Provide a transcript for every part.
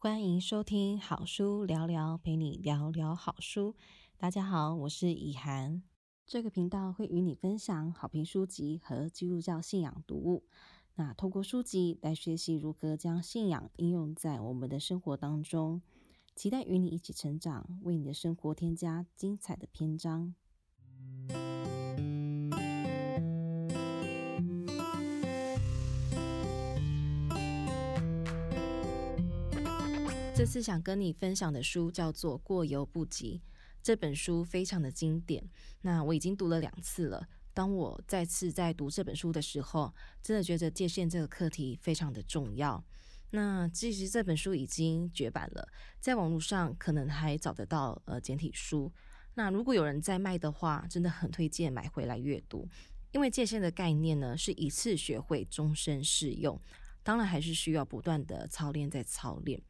欢迎收听好书聊聊，陪你聊聊好书。大家好，我是以涵。这个频道会与你分享好评书籍和基督教信仰读物。那透过书籍来学习如何将信仰应用在我们的生活当中。期待与你一起成长，为你的生活添加精彩的篇章。这次想跟你分享的书叫做《过犹不及》，这本书非常的经典。那我已经读了两次了。当我再次在读这本书的时候，真的觉得界限这个课题非常的重要。那其实这本书已经绝版了，在网络上可能还找得到呃简体书。那如果有人在卖的话，真的很推荐买回来阅读。因为界限的概念呢，是一次学会，终身适用。当然还是需要不断的操练再操练。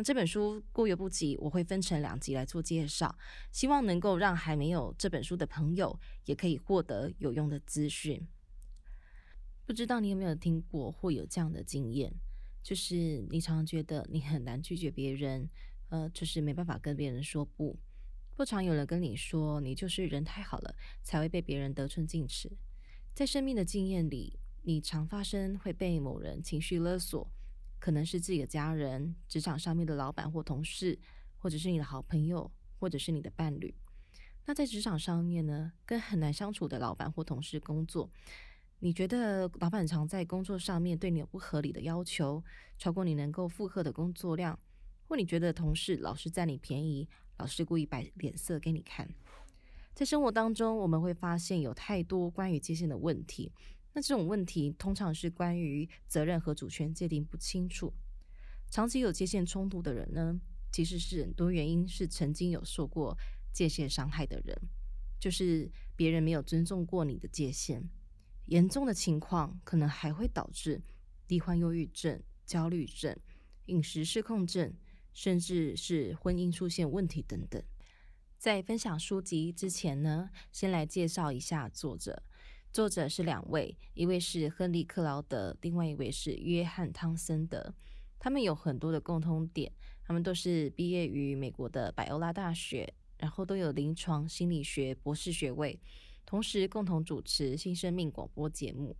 那这本书过犹不及，我会分成两集来做介绍，希望能够让还没有这本书的朋友也可以获得有用的资讯。不知道你有没有听过或有这样的经验，就是你常常觉得你很难拒绝别人，呃，就是没办法跟别人说不。不常有人跟你说，你就是人太好了，才会被别人得寸进尺。在生命的经验里，你常发生会被某人情绪勒索。可能是自己的家人、职场上面的老板或同事，或者是你的好朋友，或者是你的伴侣。那在职场上面呢，跟很难相处的老板或同事工作，你觉得老板常在工作上面对你有不合理的要求，超过你能够负荷的工作量，或你觉得同事老是占你便宜，老是故意摆脸色给你看。在生活当中，我们会发现有太多关于界限的问题。那这种问题通常是关于责任和主权界定不清楚。长期有界限冲突的人呢，其实是很多原因是曾经有受过界限伤害的人，就是别人没有尊重过你的界限。严重的情况可能还会导致罹患忧郁症、焦虑症、饮食失控症，甚至是婚姻出现问题等等。在分享书籍之前呢，先来介绍一下作者。作者是两位，一位是亨利·克劳德，另外一位是约翰·汤森德。他们有很多的共通点，他们都是毕业于美国的百欧拉大学，然后都有临床心理学博士学位，同时共同主持新生命广播节目。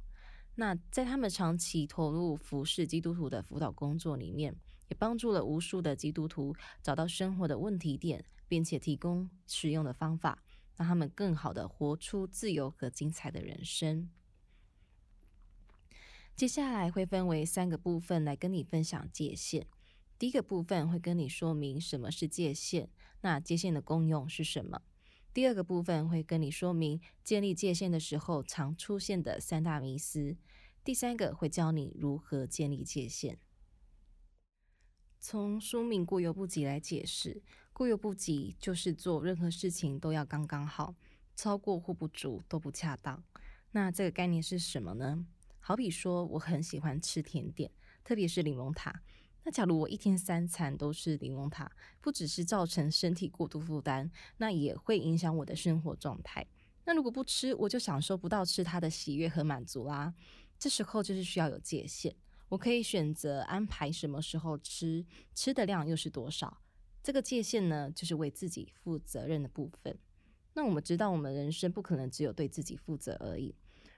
那在他们长期投入服侍基督徒的辅导工作里面，也帮助了无数的基督徒找到生活的问题点，并且提供实用的方法。让他们更好的活出自由和精彩的人生。接下来会分为三个部分来跟你分享界限。第一个部分会跟你说明什么是界限，那界限的功用是什么？第二个部分会跟你说明建立界限的时候常出现的三大迷思。第三个会教你如何建立界限。从书名“过犹不及”来解释，“过犹不及”就是做任何事情都要刚刚好，超过或不足都不恰当。那这个概念是什么呢？好比说，我很喜欢吃甜点，特别是柠檬塔。那假如我一天三餐都是柠檬塔，不只是造成身体过度负担，那也会影响我的生活状态。那如果不吃，我就享受不到吃它的喜悦和满足啦。这时候就是需要有界限。我可以选择安排什么时候吃，吃的量又是多少？这个界限呢，就是为自己负责任的部分。那我们知道，我们人生不可能只有对自己负责而已，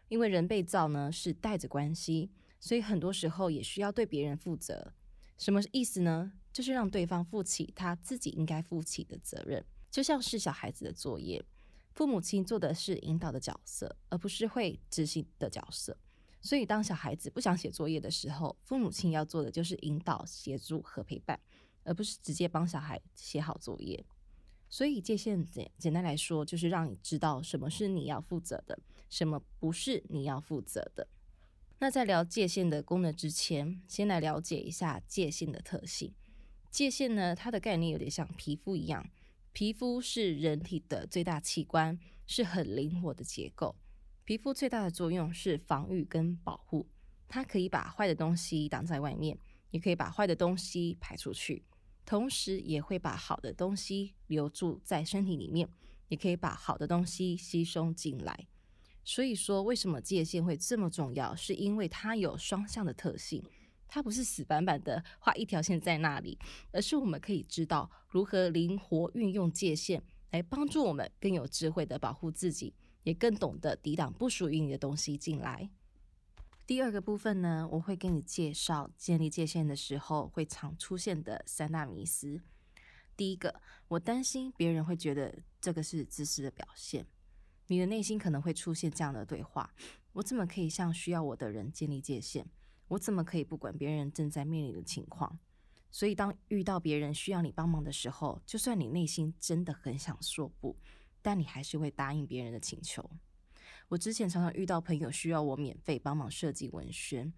因为人被造呢是带着关系，所以很多时候也需要对别人负责。什么意思呢？就是让对方负起他自己应该负起的责任，就像是小孩子的作业，父母亲做的是引导的角色，而不是会执行的角色。所以，当小孩子不想写作业的时候，父母亲要做的就是引导、协助和陪伴，而不是直接帮小孩写好作业。所以，界限简简单来说，就是让你知道什么是你要负责的，什么不是你要负责的。那在聊界限的功能之前，先来了解一下界限的特性。界限呢，它的概念有点像皮肤一样，皮肤是人体的最大器官，是很灵活的结构。皮肤最大的作用是防御跟保护，它可以把坏的东西挡在外面，也可以把坏的东西排出去，同时也会把好的东西留住在身体里面，也可以把好的东西吸收进来。所以说，为什么界限会这么重要？是因为它有双向的特性，它不是死板板的画一条线在那里，而是我们可以知道如何灵活运用界限，来帮助我们更有智慧的保护自己，也更懂得抵挡不属于你的东西进来。第二个部分呢，我会跟你介绍建立界限的时候会常出现的三大迷思。第一个，我担心别人会觉得这个是自私的表现。你的内心可能会出现这样的对话：我怎么可以向需要我的人建立界限？我怎么可以不管别人正在面临的情况？所以，当遇到别人需要你帮忙的时候，就算你内心真的很想说不，但你还是会答应别人的请求。我之前常常遇到朋友需要我免费帮忙设计文宣，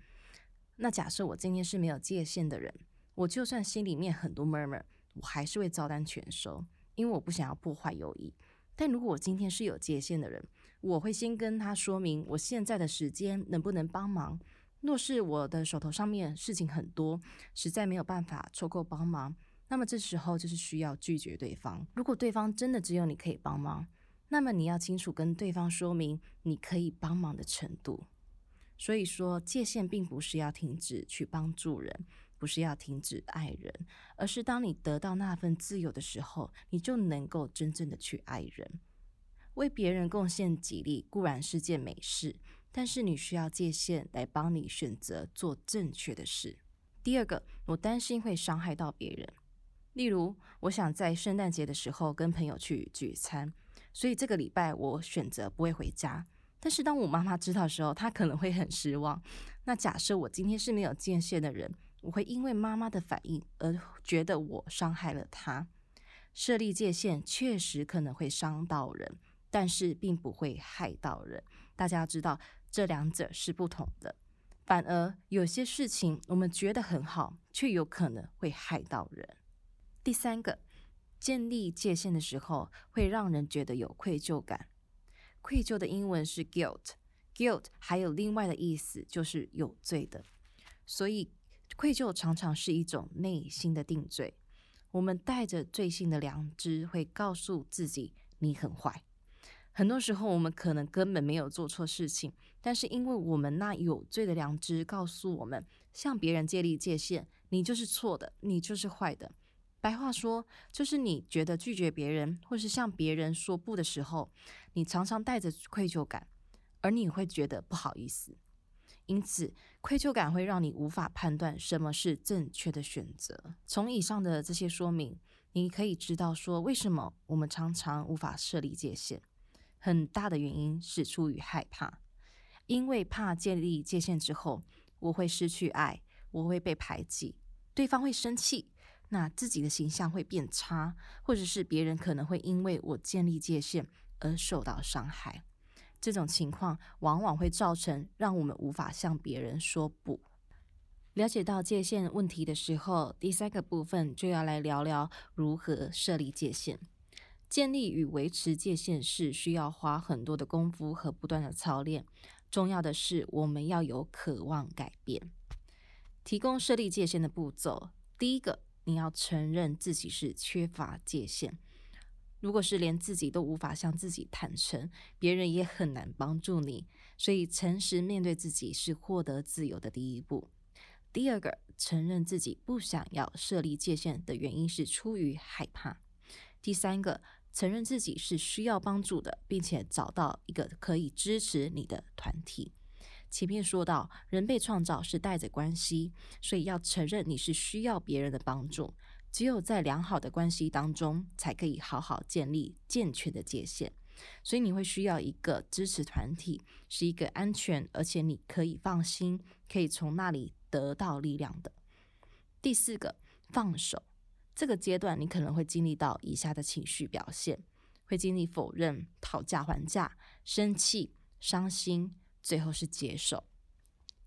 那假设我今天是没有界限的人，我就算心里面很多 murmur，我还是会照单全收，因为我不想要破坏友谊。但如果我今天是有界限的人，我会先跟他说明我现在的时间能不能帮忙。若是我的手头上面事情很多，实在没有办法凑够帮忙，那么这时候就是需要拒绝对方。如果对方真的只有你可以帮忙，那么你要清楚跟对方说明你可以帮忙的程度。所以说，界限并不是要停止去帮助人，不是要停止爱人，而是当你得到那份自由的时候，你就能够真正的去爱人。为别人贡献己力固然是件美事。但是你需要界限来帮你选择做正确的事。第二个，我担心会伤害到别人。例如，我想在圣诞节的时候跟朋友去聚餐，所以这个礼拜我选择不会回家。但是当我妈妈知道的时候，她可能会很失望。那假设我今天是没有界限的人，我会因为妈妈的反应而觉得我伤害了她。设立界限确实可能会伤到人，但是并不会害到人。大家要知道。这两者是不同的，反而有些事情我们觉得很好，却有可能会害到人。第三个，建立界限的时候会让人觉得有愧疚感。愧疚的英文是 guilt，guilt 还有另外的意思就是有罪的，所以愧疚常常是一种内心的定罪。我们带着罪性的良知，会告诉自己你很坏。很多时候，我们可能根本没有做错事情，但是因为我们那有罪的良知告诉我们，向别人建立界限，你就是错的，你就是坏的。白话说，就是你觉得拒绝别人或是向别人说不的时候，你常常带着愧疚感，而你会觉得不好意思。因此，愧疚感会让你无法判断什么是正确的选择。从以上的这些说明，你可以知道说，为什么我们常常无法设立界限。很大的原因是出于害怕，因为怕建立界限之后，我会失去爱，我会被排挤，对方会生气，那自己的形象会变差，或者是别人可能会因为我建立界限而受到伤害。这种情况往往会造成让我们无法向别人说不。了解到界限问题的时候，第三个部分就要来聊聊如何设立界限。建立与维持界限是需要花很多的功夫和不断的操练。重要的是，我们要有渴望改变。提供设立界限的步骤：第一个，你要承认自己是缺乏界限。如果是连自己都无法向自己坦诚，别人也很难帮助你。所以，诚实面对自己是获得自由的第一步。第二个，承认自己不想要设立界限的原因是出于害怕。第三个。承认自己是需要帮助的，并且找到一个可以支持你的团体。前面说到，人被创造是带着关系，所以要承认你是需要别人的帮助。只有在良好的关系当中，才可以好好建立健全的界限。所以你会需要一个支持团体，是一个安全而且你可以放心，可以从那里得到力量的。第四个，放手。这个阶段，你可能会经历到以下的情绪表现：会经历否认、讨价还价、生气、伤心，最后是接受。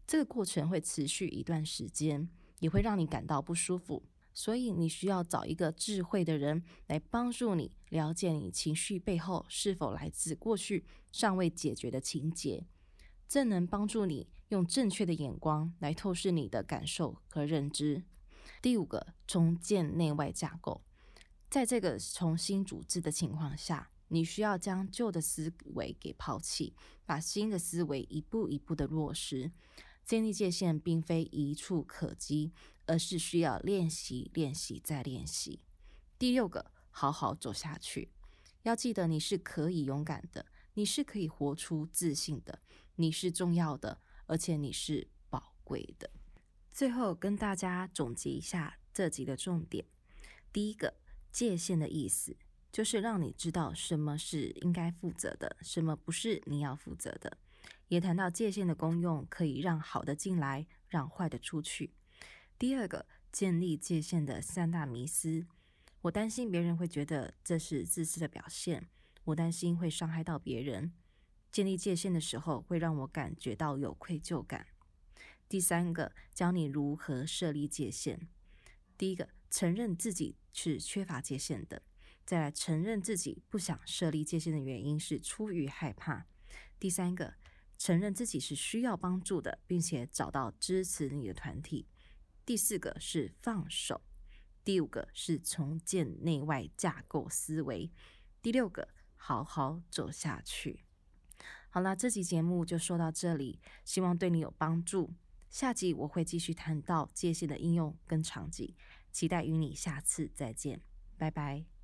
这个过程会持续一段时间，也会让你感到不舒服。所以，你需要找一个智慧的人来帮助你，了解你情绪背后是否来自过去尚未解决的情节，这能帮助你用正确的眼光来透视你的感受和认知。第五个，重建内外架构。在这个重新组织的情况下，你需要将旧的思维给抛弃，把新的思维一步一步的落实。建立界限并非一触可及，而是需要练习、练习再练习。第六个，好好走下去。要记得，你是可以勇敢的，你是可以活出自信的，你是重要的，而且你是宝贵的。最后，跟大家总结一下这集的重点。第一个，界限的意思就是让你知道什么是应该负责的，什么不是你要负责的。也谈到界限的功用，可以让好的进来，让坏的出去。第二个，建立界限的三大迷思。我担心别人会觉得这是自私的表现，我担心会伤害到别人。建立界限的时候，会让我感觉到有愧疚感。第三个，教你如何设立界限。第一个，承认自己是缺乏界限的；再来，承认自己不想设立界限的原因是出于害怕。第三个，承认自己是需要帮助的，并且找到支持你的团体。第四个是放手。第五个是重建内外架构思维。第六个，好好走下去。好啦，这集节目就说到这里，希望对你有帮助。下集我会继续谈到界限的应用跟场景，期待与你下次再见，拜拜。